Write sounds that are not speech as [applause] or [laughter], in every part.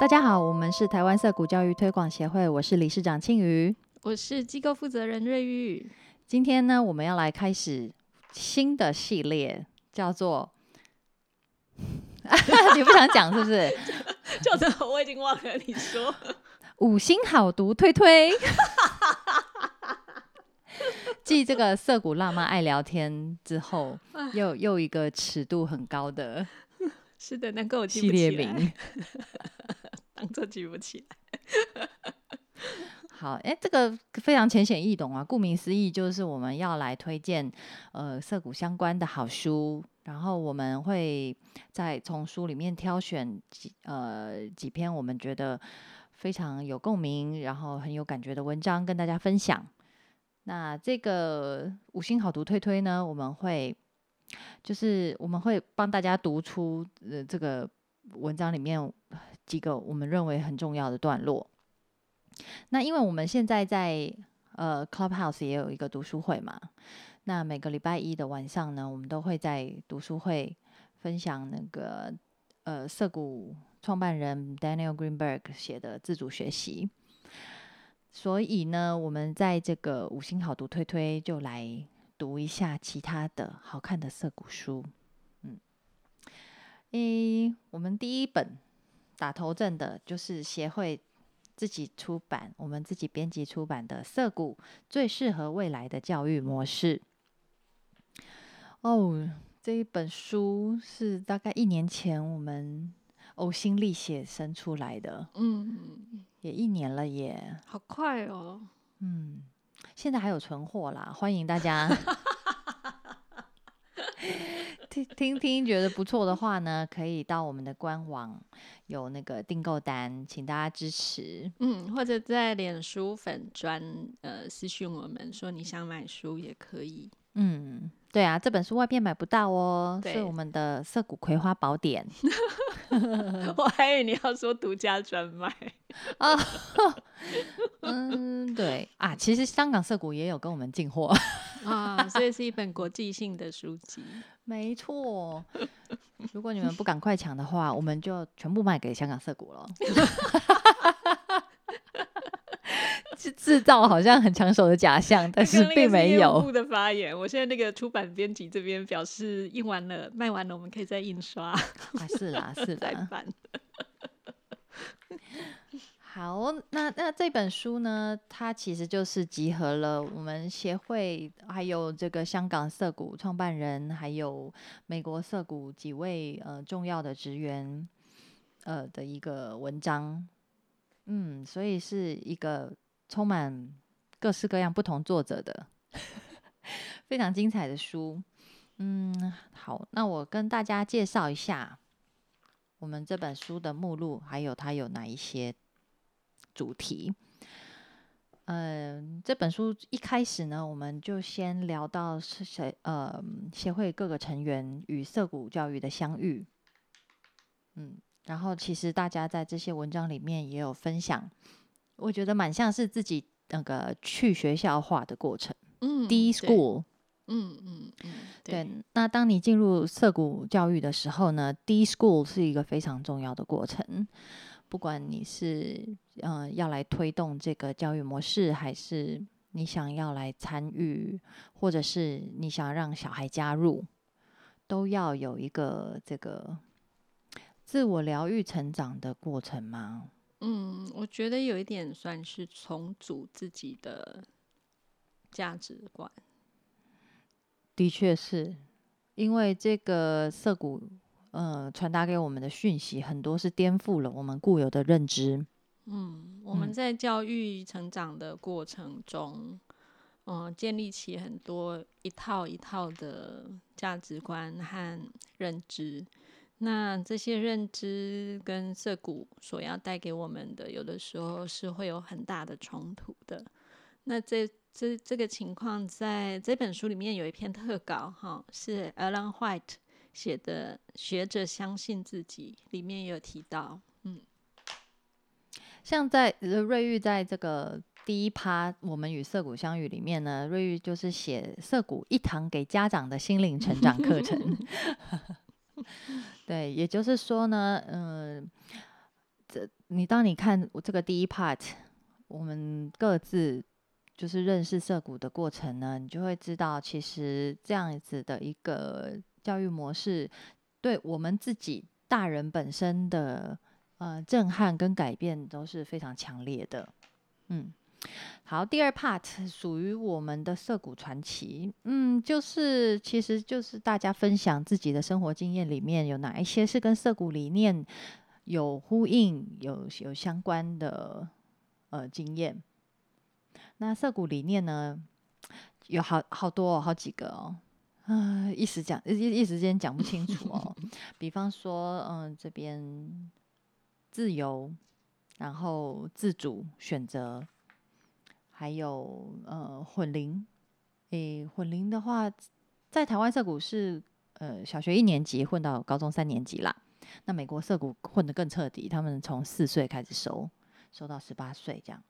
大家好，我们是台湾色谷教育推广协会，我是理事长庆瑜。我是机构负责人瑞玉。今天呢，我们要来开始新的系列，叫做 [laughs] 你不想讲是不是？[laughs] 叫什么？我已经忘了。你说五星好读推推，[laughs] 继这个涩谷辣妈爱聊天之后，又又一个尺度很高的，是的，难怪我系列名。当做记不起来。[laughs] 好，哎，这个非常浅显易懂啊。顾名思义，就是我们要来推荐呃涩谷相关的好书，然后我们会再从书里面挑选几呃几篇我们觉得非常有共鸣，然后很有感觉的文章跟大家分享。那这个五星好读推推呢，我们会就是我们会帮大家读出呃这个文章里面几个我们认为很重要的段落。那因为我们现在在呃 Clubhouse 也有一个读书会嘛，那每个礼拜一的晚上呢，我们都会在读书会分享那个呃涩谷创办人 Daniel Greenberg 写的自主学习。所以呢，我们在这个五星好读推推就来读一下其他的好看的涩谷书。嗯，诶，我们第一本打头阵的就是协会。自己出版，我们自己编辑出版的《涩谷最适合未来的教育模式》哦，这一本书是大概一年前我们呕心沥血生出来的，嗯，也一年了耶，好快哦。嗯，现在还有存货啦，欢迎大家 [laughs] 听听听，觉得不错的话呢，可以到我们的官网有那个订购单，请大家支持。嗯，或者在脸书粉专呃私讯我们说你想买书也可以。嗯，对啊，这本书外面买不到哦，是对我们的《涩谷葵花宝典》[laughs] 我还以为你要说独家专卖。[laughs] 啊。嗯，对啊，其实香港涩谷也有跟我们进货，啊，所以是一本国际性的书籍。没错。[laughs] 如果你们不赶快抢的话，我们就全部卖给香港涩谷了。[laughs] 制制造好像很抢手的假象，但是并没有。部的发言，我现在那个出版编辑这边表示印完了、卖完了，我们可以再印刷、啊，是啦，[laughs] 是啦。好，那那这本书呢，它其实就是集合了我们协会，还有这个香港涩谷创办人，还有美国涩谷几位呃重要的职员，呃的一个文章。嗯，所以是一个充满各式各样不同作者的 [laughs] 非常精彩的书。嗯，好，那我跟大家介绍一下我们这本书的目录，还有它有哪一些主题。嗯，这本书一开始呢，我们就先聊到是谁，呃，协会各个成员与涩谷教育的相遇。嗯，然后其实大家在这些文章里面也有分享，我觉得蛮像是自己那个去学校化的过程。嗯 D school，嗯嗯嗯，对，那当你进入涩谷教育的时候呢，D school 是一个非常重要的过程。不管你是呃要来推动这个教育模式，还是你想要来参与，或者是你想让小孩加入，都要有一个这个自我疗愈成长的过程吗？嗯，我觉得有一点算是重组自己的价值观。的确是，因为这个涩谷呃传达给我们的讯息很多是颠覆了我们固有的认知。嗯，我们嗯在教育成长的过程中，嗯、建立起很多一套一套的价值观和认知。那这些认知跟涩谷所要带给我们的，有的时候是会有很大的冲突的。那这这这个情况，在这本书里面有一篇特稿，哈，是 Alan White 写的《学者相信自己》，里面有提到，嗯像在呃瑞玉在这个第一趴《我们与涩谷相遇》里面呢，瑞玉就是写涩谷一堂给家长的心灵成长课程。[laughs] 对，也就是说呢，嗯、这你当你看我这个第一 part，我们各自就是认识涩谷的过程呢，你就会知道，其实这样子的一个教育模式，对我们自己大人本身的呃震撼跟改变都是非常强烈的。嗯，好，第二 part 属于我们的涩谷传奇，嗯，就是其实就是大家分享自己的生活经验里面有哪一些是跟涩谷理念。有呼应、有有相关的呃经验。那涩谷理念呢，有好好多好几个哦，啊，一时讲一一时间讲不清楚哦。[laughs] 比方说，嗯，这边自由，然后自主选择，还有呃混龄。诶，混龄的话，在台湾涩谷是呃小学一年级混到高中三年级啦。那美国社谷混得更彻底，他们从四岁开始收，收到十八岁这样。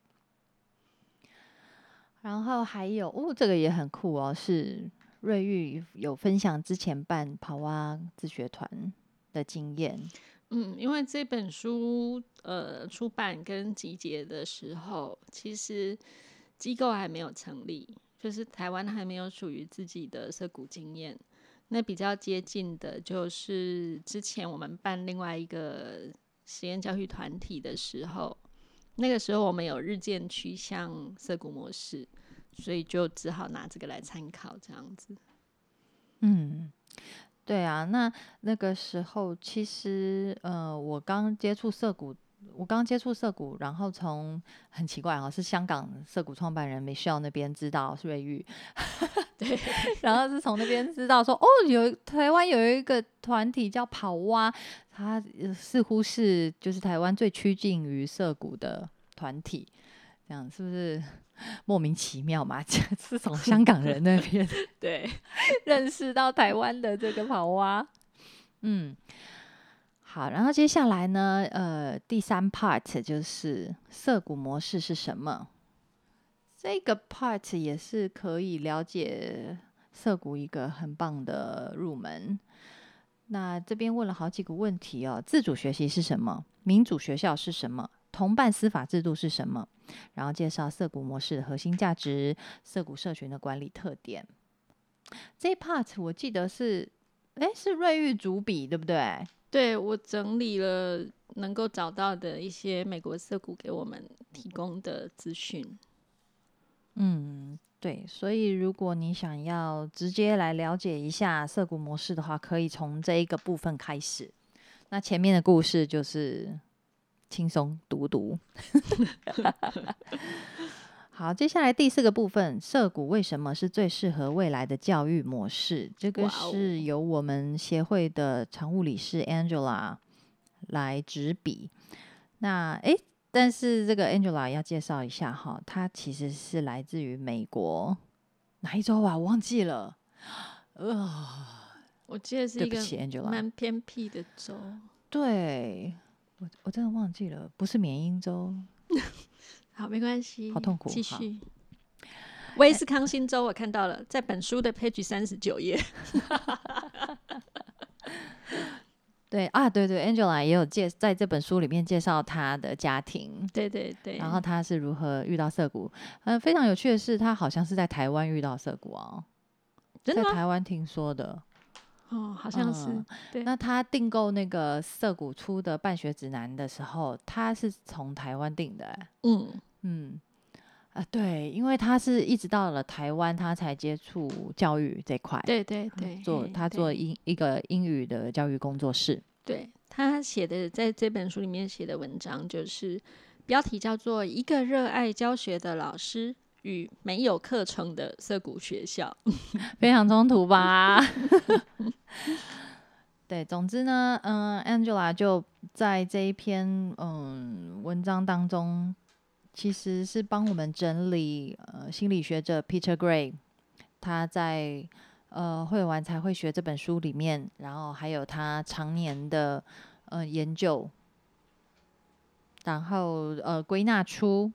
然后还有哦，这个也很酷哦，是瑞玉有分享之前办跑蛙自学团的经验。嗯，因为这本书呃出版跟集结的时候，其实机构还没有成立，就是台湾还没有属于自己的涩谷经验。那比较接近的，就是之前我们办另外一个实验教育团体的时候，那个时候我们有日渐趋向涩谷模式，所以就只好拿这个来参考，这样子。嗯，对啊，那那个时候其实，呃，我刚接触涩谷。我刚接触涩谷，然后从很奇怪哦，是香港涩谷创办人 Michelle 那边知道是瑞玉，[laughs] 对，然后是从那边知道说，哦，有台湾有一个团体叫跑蛙，它似乎是就是台湾最趋近于涩谷的团体，这样是不是 [laughs] 莫名其妙嘛？[laughs] 是从香港人那边 [laughs] 对认识到台湾的这个跑蛙，嗯。好，然后接下来呢，呃，第三 part 就是涩谷模式是什么？这个 part 也是可以了解涩谷一个很棒的入门。那这边问了好几个问题哦：自主学习是什么？民主学校是什么？同伴司法制度是什么？然后介绍涩谷模式的核心价值、涩谷社群的管理特点。这 part 我记得是，哎，是瑞玉主笔，对不对？对我整理了能够找到的一些美国色股给我们提供的资讯。嗯，对，所以如果你想要直接来了解一下色股模式的话，可以从这一个部分开始。那前面的故事就是轻松读读。[laughs] 好，接下来第四个部分，涉谷为什么是最适合未来的教育模式？这个是由我们协会的常务理事 Angela 来执笔。那诶，但是这个 Angela 要介绍一下哈，她其实是来自于美国哪一州啊？我忘记了。呃，我记得是一个蛮偏僻的州。对，我我真的忘记了，不是缅因州。[laughs] 好，没关系。好痛苦。继续。威斯康星州，我看到了，在本书的 page 三十九页。[laughs] 对啊，对对，Angela 也有介在这本书里面介绍她的家庭。对对对。然后她是如何遇到涩谷？嗯，非常有趣的是，她好像是在台湾遇到涩谷哦。在台湾听说的。哦，好像是。对。那他订购那个涩谷出的办学指南的时候，他是从台湾订的。嗯。嗯，啊，对，因为他是一直到了台湾，他才接触教育这块。对对对，做他做英一个英语的教育工作室。对他写的在这本书里面写的文章，就是标题叫做《一个热爱教学的老师与没有课程的涩谷学校》，[laughs] 非常冲突吧？[laughs] 对，总之呢，嗯，Angela 就在这一篇嗯文章当中。其实是帮我们整理，呃，心理学者 Peter Gray，他在呃《会玩才会学》这本书里面，然后还有他常年的呃研究，然后呃归纳出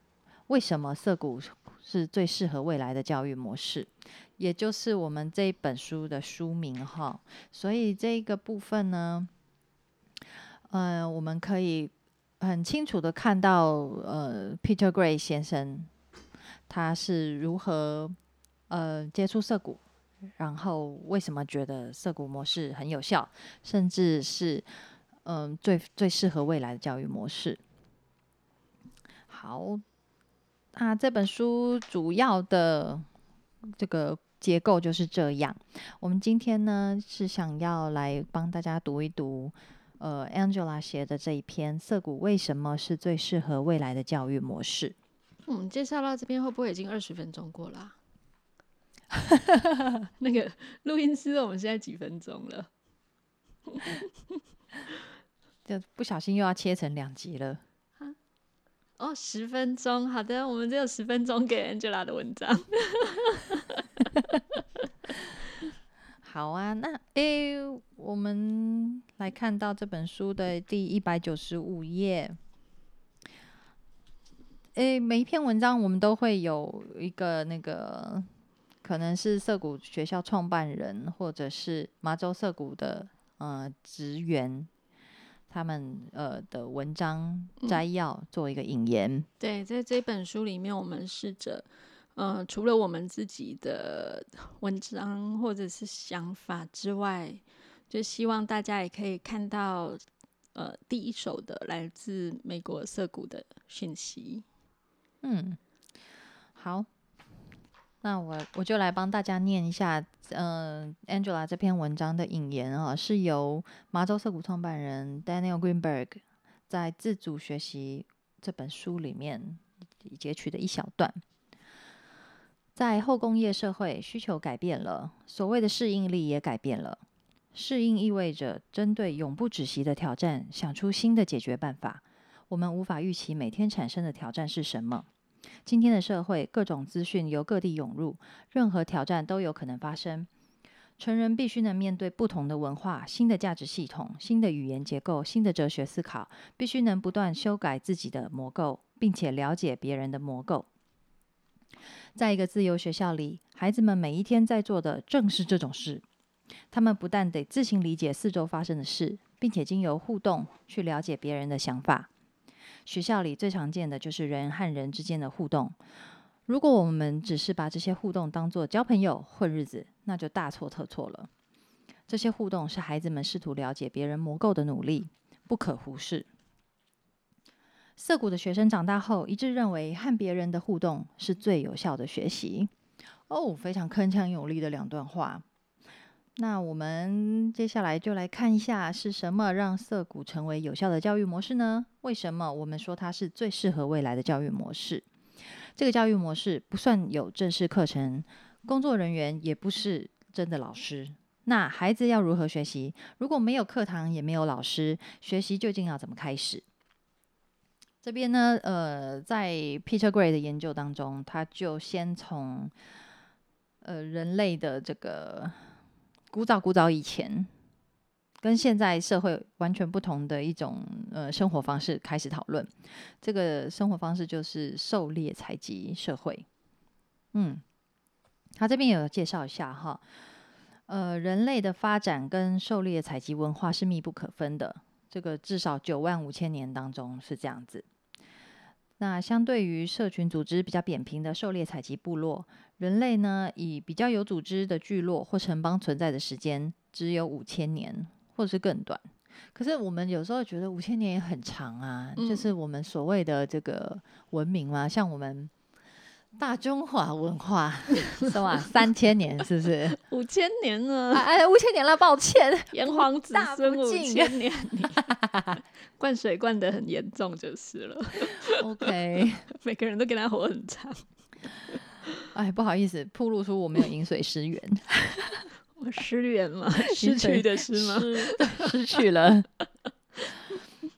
为什么涩谷是最适合未来的教育模式，也就是我们这一本书的书名哈。所以这个部分呢，嗯，我们可以。很清楚的看到，呃，Peter Gray 先生他是如何呃接触涩谷，然后为什么觉得涩谷模式很有效，甚至是嗯最最适合未来的教育模式。好，那这本书主要的这个结构就是这样。我们今天呢是想要来帮大家读一读。呃，Angela 写的这一篇《涩谷为什么是最适合未来的教育模式》。嗯，介绍到这边会不会已经二十分钟过了？[laughs] 那个录音师，我们现在几分钟了？就不小心又要切成两集了。哦，十分钟，好的，我们只有十分钟给 Angela 的文章。[laughs] 好啊，那诶，我们来看到这本书的第一百九十五页。诶，每一篇文章我们都会有一个那个，可能是涩谷学校创办人，或者是麻州涩谷的呃职员，他们呃的文章摘要做一个引言。对，在这本书里面，我们试着。呃，除了我们自己的文章或者是想法之外，就希望大家也可以看到，呃，第一手的来自美国涩谷的讯息。嗯，好，那我我就来帮大家念一下，嗯，Angela 这篇文章的引言啊，是由麻州涩谷创办人 Daniel Greenberg 在《自主学习》这本书里面截取的一小段。在后工业社会，需求改变了，所谓的适应力也改变了。适应意味着针对永不止息的挑战，想出新的解决办法。我们无法预期每天产生的挑战是什么。今天的社会，各种资讯由各地涌入，任何挑战都有可能发生。成人必须能面对不同的文化、新的价值系统、新的语言结构、新的哲学思考，必须能不断修改自己的模构，并且了解别人的模构。在一个自由学校里，孩子们每一天在做的正是这种事。他们不但得自行理解四周发生的事，并且经由互动去了解别人的想法。学校里最常见的就是人和人之间的互动。如果我们只是把这些互动当作交朋友、混日子，那就大错特错了。这些互动是孩子们试图了解别人模构的努力，不可忽视。涩谷的学生长大后一致认为，和别人的互动是最有效的学习。哦，非常铿锵有力的两段话。那我们接下来就来看一下，是什么让涩谷成为有效的教育模式呢？为什么我们说它是最适合未来的教育模式？这个教育模式不算有正式课程，工作人员也不是真的老师。那孩子要如何学习？如果没有课堂，也没有老师，学习究竟要怎么开始？这边呢，呃，在 Peter Gray 的研究当中，他就先从呃人类的这个古早古早以前，跟现在社会完全不同的一种呃生活方式开始讨论。这个生活方式就是狩猎采集社会。嗯，他这边有介绍一下哈，呃，人类的发展跟狩猎采集文化是密不可分的。这个至少九万五千年当中是这样子。那相对于社群组织比较扁平的狩猎采集部落，人类呢以比较有组织的聚落或城邦存在的时间只有五千年，或者是更短。可是我们有时候觉得五千年也很长啊，就是我们所谓的这个文明嘛，像我们。大中华文化 [laughs] 是吧？三千年是不是？五千年了，哎，五千年了，抱歉，炎黄子孙五千年，[laughs] 灌水灌得很严重就是了。OK，[laughs] 每个人都跟他活很长。哎，不好意思，暴露出我没有饮水思源，我失源了，失去的是吗？失去了。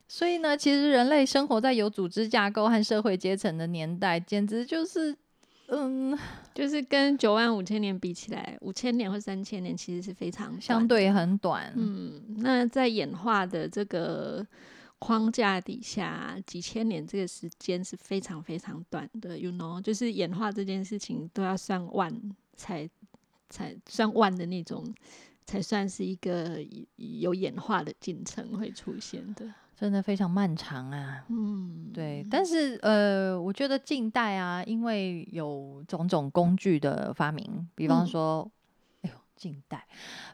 所以呢，其实人类生活在有组织架构和社会阶层的年代，简直就是。嗯，就是跟九万五千年比起来，五千年或三千年其实是非常相对很短。嗯，那在演化的这个框架底下，几千年这个时间是非常非常短的。You know，就是演化这件事情都要算万才才算万的那种，才算是一个有演化的进程会出现的。真的非常漫长啊。嗯，对，但是呃，我觉得近代啊，因为有种种工具的发明，比方嗯说，哎呦，近代，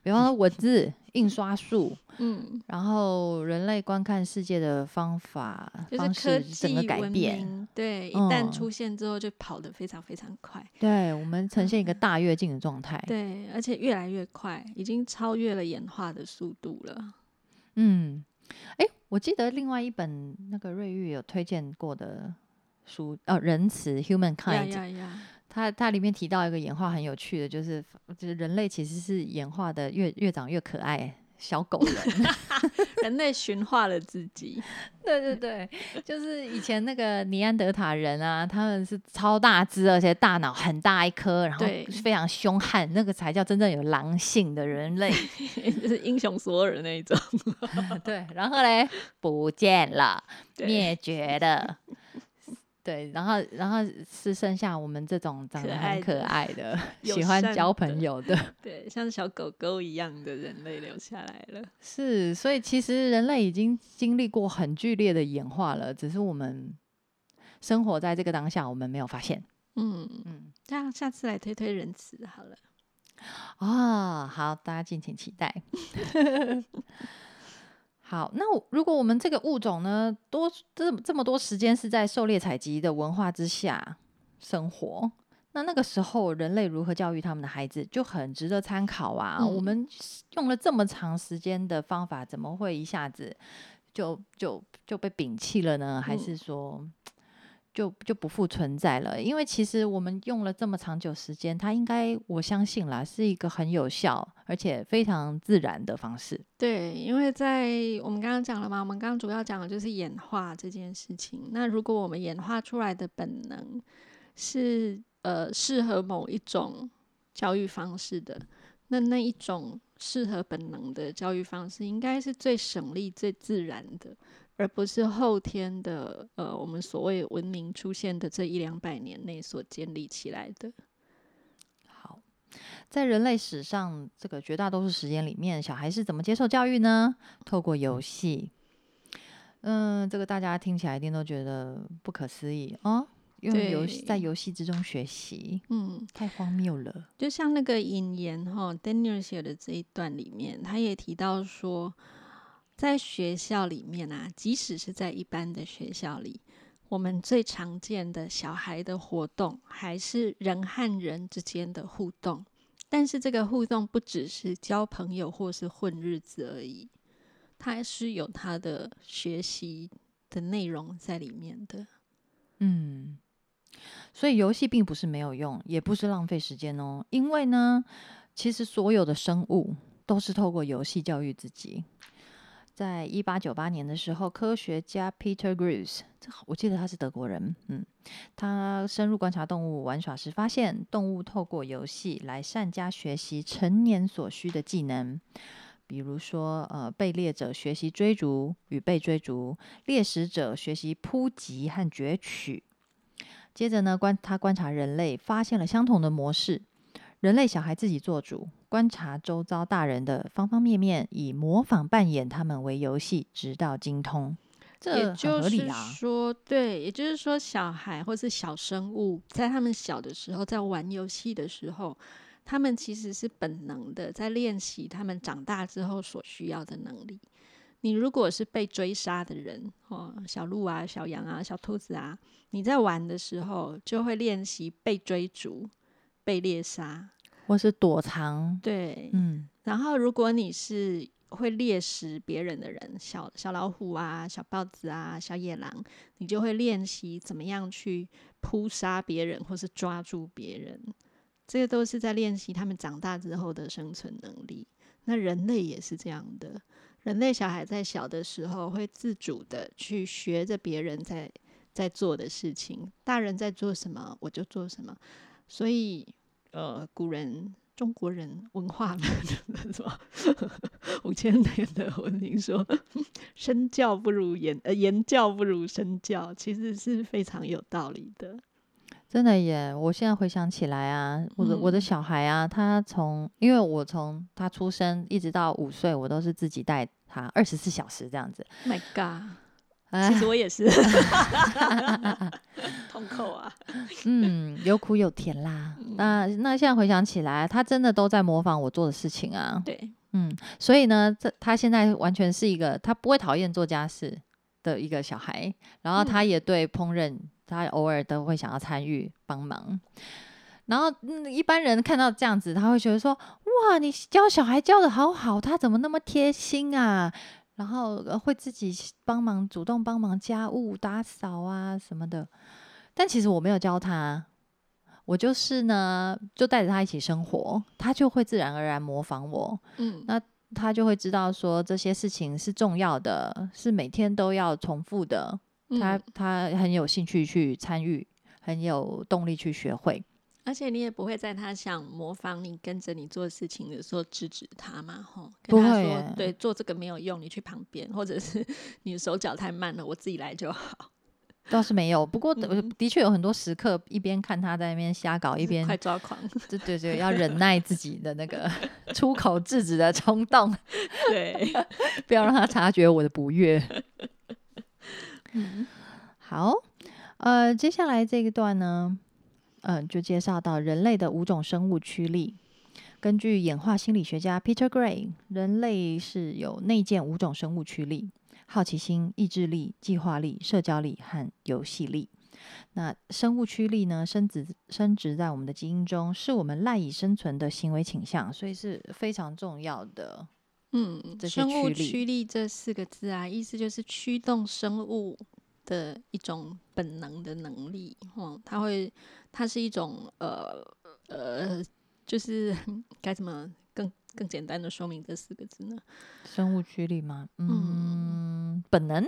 比方说文字、印刷术，[laughs] 嗯，然后人类观看世界的方法、方就是科式整个改变。对，一旦嗯出现之后就跑得非常非常快，对我们呈现一个大跃进的状态。对，而且越来越快，已经超越了演化的速度了。嗯，哎，我记得另外一本那个瑞玉有推荐过的书，呃，《仁慈》呀呀！它它里面提到一个演化很有趣的，就是就是人类其实是演化的越越长越可爱，小狗人。[laughs] 人类驯化了自己，[laughs] 对对对，就是以前那个尼安德塔人啊，他们是超大只，而且大脑很大一颗，然后非常凶悍，那个才叫真正有狼性的人类。[laughs] 就是英雄索尔那一种。对，然后嘞不见了，对灭绝了。对，然后然后是剩下我们这种长得很可爱的 [laughs] 喜欢交朋友的。[laughs] 对，像小狗狗一样的人类留下来了。是，所以其实人类已经经历过很剧烈的演化了，只是我们生活在这个当下，我们没有发现。嗯，嗯，这样下次来推推仁慈好了。啊，好，大家敬请期待。[laughs] 好，那如果我们这个物种呢，多这这么多时间是在狩猎采集的文化之下生活，那那个时候人类如何教育他们的孩子，就很值得参考啊。我嗯们用了这么长时间的方法，怎么会一下子就就就被摒弃了呢？还嗯是说？就就不复存在了，因为其实我们用了这么长久时间，它应该我相信啦，是一个很有效而且非常自然的方式。对，因为在我们刚刚讲了嘛，我们刚刚主要讲的就是演化这件事情。那如果我们演化出来的本能是呃适合某一种教育方式的，那那一种适合本能的教育方式，应该是最省力、最自然的，而不是后天的呃我们所谓文明出现的这一两百年内所建立起来的。好，在人类史上，这个绝大多数时间里面，小孩是怎么接受教育呢？透过游戏。嗯，这个大家听起来一定都觉得不可思议哦，用游戏在游戏之中学习，嗯，太荒谬了。就像那个引言哈，Daniel 写的这一段里面，他也提到说，在学校里面啊，即使是在一般的学校里，我们最常见的小孩的活动还是人和人之间的互动，但是这个互动不只是交朋友或是混日子而已，它还是有它的学习的内容在里面的。嗯，所以游戏并不是没有用，也不是浪费时间哦。因为呢，其实所有的生物都是透过游戏教育自己。在一八九八年的时候，科学家 Peter Grus，这我记得他是德国人，嗯，他深入观察动物玩耍时，发现动物透过游戏来善加学习成年所需的技能。比如说，呃，被猎者学习追逐与被追逐，猎食者学习扑击和攫取。接着呢，观他观察人类，发现了相同的模式。人类小孩自己做主，观察周遭大人的方方面面，以模仿扮演他们为游戏，直到精通。这也就是。说，对，也就是说，小孩或是小生物在他们小的时候，在玩游戏的时候，他们其实是本能的在练习他们长大之后所需要的能力。你如果是被追杀的人，哦，小鹿啊、小羊啊、小兔子啊，你在玩的时候就会练习被追逐、被猎杀。或是躲藏，对，嗯，然后，如果你是会猎食别人的人，小小老虎啊、小豹子啊、小野狼，你就会练习怎么样去扑杀别人或是抓住别人。这个都是在练习他们长大之后的生存能力。那人类也是这样的，人类小孩在小的时候会自主的去学着别人在在做的事情，大人在做什么我就做什么。所以，呃，古人中国人文化什么五千年的文明说，身教不如言，呃，言教不如身教，其实是非常有道理的。真的耶！我现在回想起来啊，我的、我的嗯小孩啊，他从因为我从他出生一直到五岁，我都是自己带他二十四小时这样子。My God，哎其实我也是，[laughs] 痛扣啊。嗯，有苦有甜啦。嗯那那现在回想起来，他真的都在模仿我做的事情啊。对，嗯，所以呢，这他现在完全是一个他不会讨厌做家事的一个小孩，然后他嗯也对烹饪，他偶尔都会想要参与帮忙。然后、嗯、一般人看到这样子，他会觉得说：“哇，你教小孩教的好好，他怎么那么贴心啊？”然后呃会自己帮忙，主动帮忙家务、打扫啊什么的。但其实我没有教他，我就是呢，就带着他一起生活，他就会自然而然模仿我。嗯那他就会知道说这些事情是重要的，是每天都要重复的。他嗯他很有兴趣去参与，很有动力去学会。而且你也不会在他想模仿你、跟着你做事情的时候制止他嘛，吼，跟他说对，做这个没有用，你去旁边，或者是 [laughs] 你的手脚太慢了，我自己来就好，倒是没有，不过的确有很多时刻，一边看他在那边瞎搞，一边快抓狂，对对对，要忍耐自己的那个出口制止的冲动，[laughs] 对，[laughs] 不要让他察觉我的不悦。嗯。好，呃，接下来这一段呢，嗯、就介绍到人类的五种生物驱力。根据演化心理学家 Peter Gray，人类是有内建五种生物驱力：好奇心、意志力、计划力、社交力和游戏力。那生物驱力呢，生殖生殖在我们的基因中，是我们赖以生存的行为倾向，所以是非常重要的。嗯，生物驱力驱力这四个字啊，意思就是驱动生物的一种本能的能力，哦，它会，它是一种呃呃，就是 [laughs] 该怎么更更简单的说明这四个字呢？生物驱力吗？嗯嗯，本能。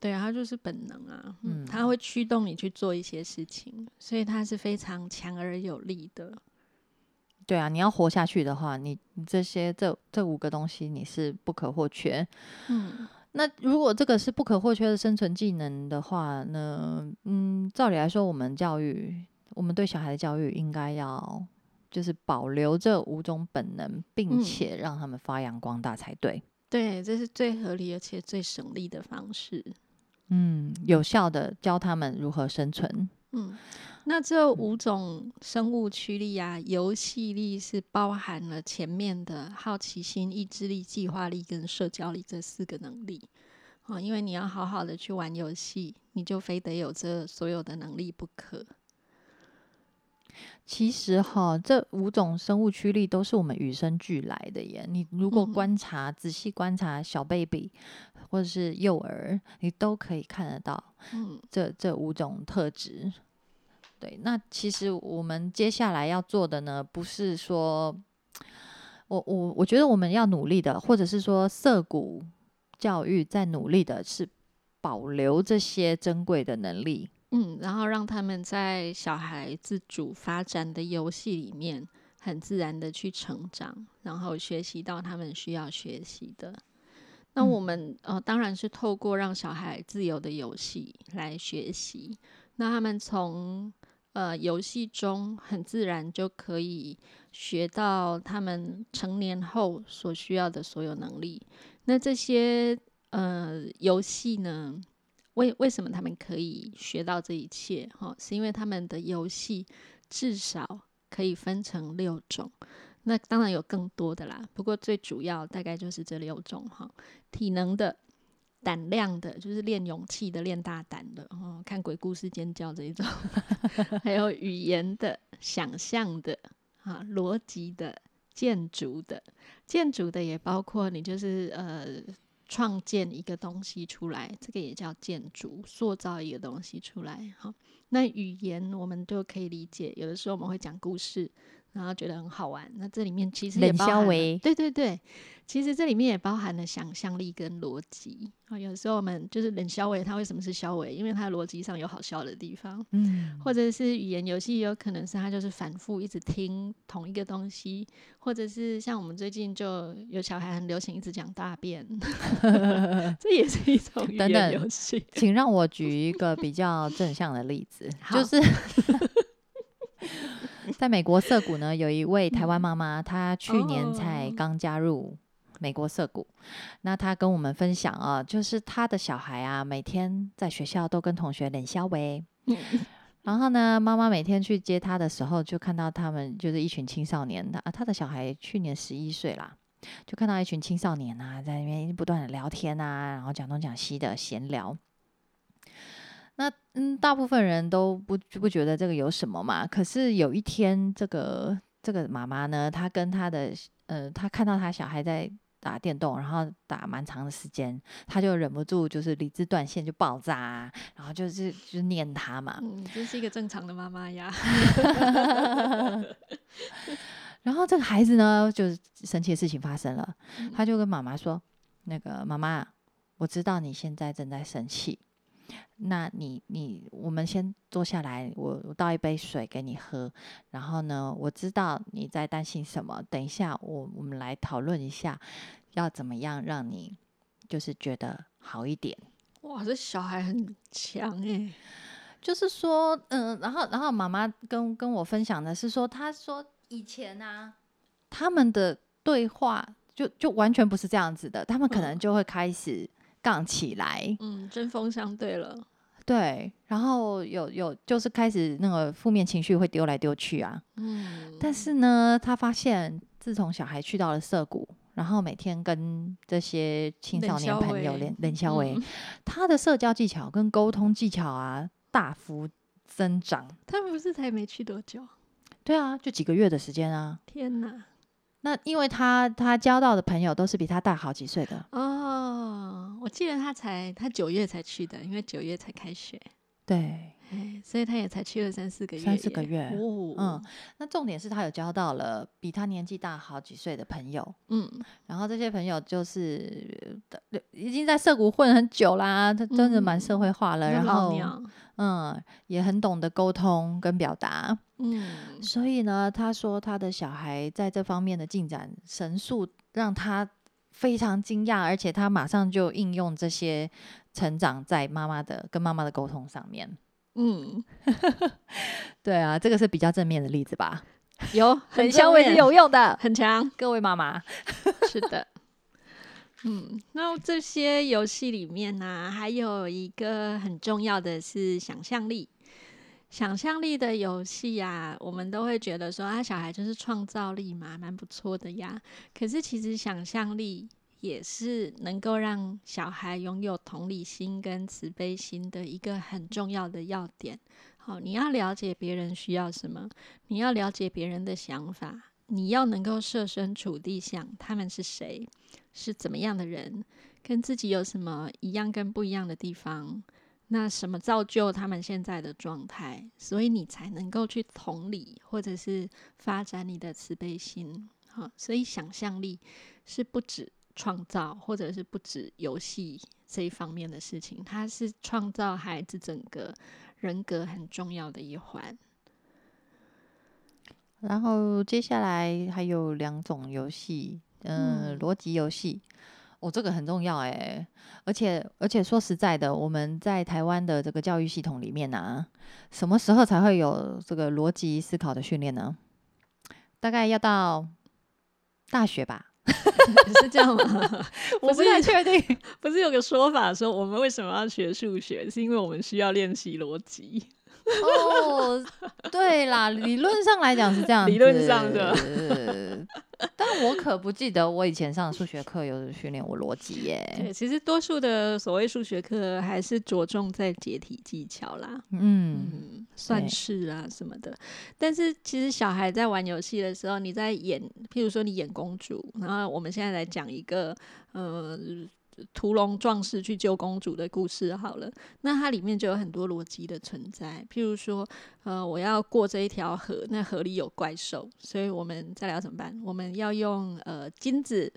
对啊，它就是本能啊，嗯，嗯它会驱动你去做一些事情，所以它是非常强而有力的。对啊，你要活下去的话，你你这些这这五个东西你是不可或缺。嗯那如果这个是不可或缺的生存技能的话呢，嗯，照理来说，我们教育，我们对小孩的教育应该要就是保留这五种本能，并嗯且让他们发扬光大才对。对，这是最合理而且最省力的方式。嗯，有效的教他们如何生存。嗯，那这五种生物驱力啊，游戏力是包含了前面的好奇心、意志力、计划力跟社交力这四个能力。啊，因为你要好好的去玩游戏，你就非得有这所有的能力不可。其实哈，这五种生物驱力都是我们与生俱来的耶。你如果嗯观察、仔细观察小 baby 或者是幼儿，你都可以看得到嗯这这五种特质。对，那其实我们接下来要做的呢，不是说，我我我觉得我们要努力的，或者是说涩谷教育在努力的是保留这些珍贵的能力。嗯，然后让他们在小孩自主发展的游戏里面，很自然的去成长，然后学习到他们需要学习的。那嗯我们呃，当然是透过让小孩自由的游戏来学习。那他们从呃游戏中很自然就可以学到他们成年后所需要的所有能力。那这些呃游戏呢，为为什么他们可以学到这一切？哈、是因为他们的游戏至少可以分成六种。那当然有更多的啦，不过最主要大概就是这六种哈。体能的、胆量的，就是练勇气的、练大胆的，哦，看鬼故事尖叫这一种，[laughs] 还有语言的、想象的啊、逻辑的、建筑的，建筑的也包括你就是呃创建一个东西出来，这个也叫建筑，塑造一个东西出来好。那语言我们就可以理解，有的时候我们会讲故事，然后觉得很好玩。那这里面其实也包含了对对对，其实这里面也包含了想象力跟逻辑啊。有时候我们就是冷消维，它为什么是消维？因为它逻辑上有好笑的地方，嗯，或者是语言游戏，有可能是它就是反复一直听同一个东西，或者是像我们最近就有小孩很流行一直讲大便，[laughs] 这也是一种语等言等游戏。请让我举一个比较正向的例子，就是 [laughs] 在美国涩谷呢，有一位台湾妈妈，她去年才哦刚加入美国涩谷，那她跟我们分享啊，就是她的小孩啊，每天在学校都跟同学冷笑喂。[laughs] [laughs] 然后呢，妈妈每天去接他的时候，就看到他们就是一群青少年，啊，他的小孩去年十一岁啦，就看到一群青少年啊，在那边不断的聊天啊，然后讲东讲西的闲聊。那嗯，大部分人都不不觉得这个有什么嘛。可是有一天，这个这个妈妈呢，她跟她的呃，她看到她小孩在打电动，然后打蛮长的时间，她就忍不住就是理智断线就爆炸、啊，然后就是就念他嘛。嗯，这是一个正常的妈妈呀。[laughs] 然后这个孩子呢，就是神奇的事情发生了，嗯他就跟妈妈说：“那个妈妈，我知道你现在正在生气，那你你我们先坐下来，我我倒一杯水给你喝。然后呢，我知道你在担心什么，等一下我我们来讨论一下，要怎么样让你就是觉得好一点。”哇，这小孩很强哎。就是说，嗯、然后然后妈妈跟跟我分享的是说，她说以前啊，他们的对话就就完全不是这样子的，他们可能嗯就会开始杠起来，嗯，针锋相对了。对，然后有有就是开始那个负面情绪会丢来丢去啊。嗯，但是呢，他发现自从小孩去到了涩谷，然后每天跟这些青少年朋友冷笑为，嗯他的社交技巧跟沟通技巧啊大幅增长。他们不是才没去多久？对啊，就几个月的时间啊。天哪！那因为他他交到的朋友都是比他大好几岁的，哦，我记得他才他九月才去的，因为九月才开学，对。哎，所以他也才去了三四个月，三四个月哦，嗯，那重点是他有交到了比他年纪大好几岁的朋友，嗯。然后这些朋友就是呃已经在涩谷混很久啦，他真的蛮社会化了，那然后，嗯也很懂得沟通跟表达，嗯。所以呢，他说他的小孩在这方面的进展神速，让他非常惊讶，而且他马上就应用这些成长在妈妈的跟妈妈的沟通上面。嗯，[laughs] 对啊，这个是比较正面的例子吧？[laughs] 有 [laughs] 很很香味是有用的，很强，各位妈妈。是的。嗯，那这些游戏里面呢、还有一个很重要的是想象力。想象力的游戏呀，我们都会觉得说啊，小孩就是创造力嘛，蛮不错的呀。可是其实想象力也是能够让小孩拥有同理心跟慈悲心的一个很重要的要点。好，你要了解别人需要什么，你要了解别人的想法，你要能够设身处地想他们是谁，是怎么样的人，跟自己有什么一样跟不一样的地方。那什么造就他们现在的状态，所以你才能够去同理，或者是发展你的慈悲心。好，所以想象力是不止创造，或者是不止游戏这一方面的事情，它是创造孩子整个人格很重要的一环。然后接下来还有两种游戏，嗯，嗯逻辑游戏。哦，这个很重要哎，而且而且说实在的，我们在台湾的这个教育系统里面呢、什么时候才会有这个逻辑思考的训练呢？大概要到大学吧，[laughs] 是这样吗？[laughs] 我不不太确定。[laughs] 不是有个说法说，我们为什么要学数学？是因为我们需要练习逻辑。哦，对啦，理论上来讲是这样，理论上的呃但我可不记得我以前上数学课有训练我逻辑耶。对，其实多数的所谓数学课还是着重在解题技巧啦，嗯，嗯，算式啊什么的。但是其实小孩在玩游戏的时候，你在演，譬如说你演公主，然后我们现在来讲一个，呃。屠龙壮士去救公主的故事好了，那它里面就有很多逻辑的存在。譬如说，呃，我要过这一条河，那河里有怪兽，所以我们再聊怎么办？我们要用呃金子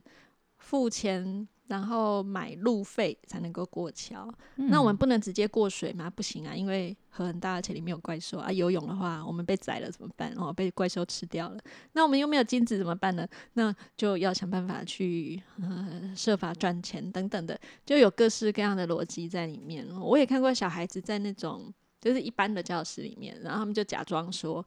付钱。然后买路费才能够过桥，那我们不能直接过水吗？不行啊，因为河很大，而且里面有怪兽啊。游泳的话，我们被宰了怎么办？哦，被怪兽吃掉了。那我们又没有金子怎么办呢？那就要想办法去呃设法赚钱等等的，就有各式各样的逻辑在里面。我也看过小孩子在那种就是一般的教室里面，然后他们就假装说。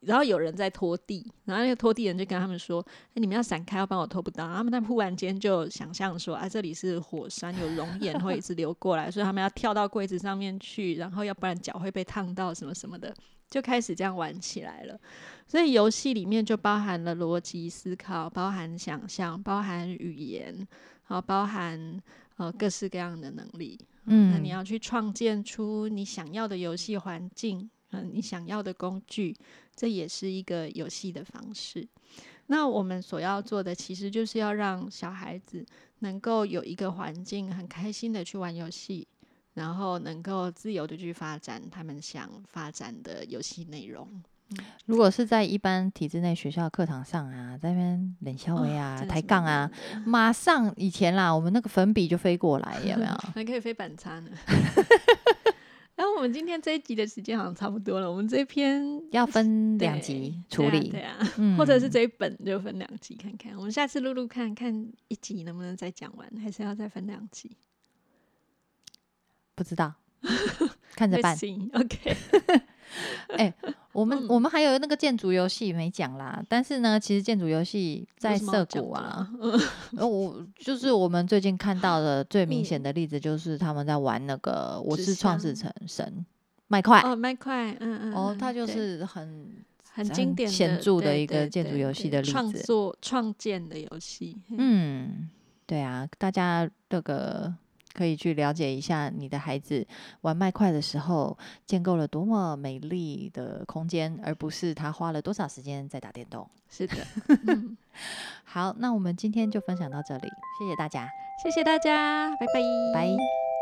然后有人在拖地，然后那个拖地人就跟他们说：“哎，你们要闪开，要不然我拖不到。”他们但忽然间就想象说：“啊，这里是火山，有熔岩会一直流过来，所以他们要跳到柜子上面去，然后要不然脚会被烫到什么什么的，就开始这样玩起来了。所以游戏里面就包含了逻辑思考，包含想象，包含语言，好，包含呃各式各样的能力。嗯，那你要去创建出你想要的游戏环境。嗯，你想要的工具，这也是一个游戏的方式。那我们所要做的，其实就是要让小孩子能够有一个环境，很开心的去玩游戏，然后能够自由的去发展他们想发展的游戏内容。如果是在一般体制内学校课堂上啊，在那边冷笑微啊、抬杠啊，马上以前啦，我们那个粉笔就飞过来，有没有？[laughs] 还可以飞板擦呢。[laughs] 然后我们今天这一集的时间好像差不多了，我们这篇 [laughs] 要分两集处理，对啊，或者是这一本就分两集看看。我们下次录录看看一集能不能再讲完，还是要再分两集？不知道，看着 [laughs] 办。OK。[laughs] [laughs] 哎，我们我们还有那个建筑游戏没讲啦，但是呢，其实建筑游戏在涩谷啊，[laughs] 呃，我就是我们最近看到的最明显的例子，就是他们在玩那个《我是创世神神》麦块哦，麦块，嗯嗯，哦，它就是很很经典显著的一个建筑游戏的例子，创作创建的游戏，嗯，对啊，大家这个。可以去了解一下你的孩子玩麦块的时候，建构了多么美丽的空间，而不是他花了多少时间在打电动。是的 [laughs] [laughs] 好，那我们今天就分享到这里，谢谢大家，谢谢大家，拜拜，拜。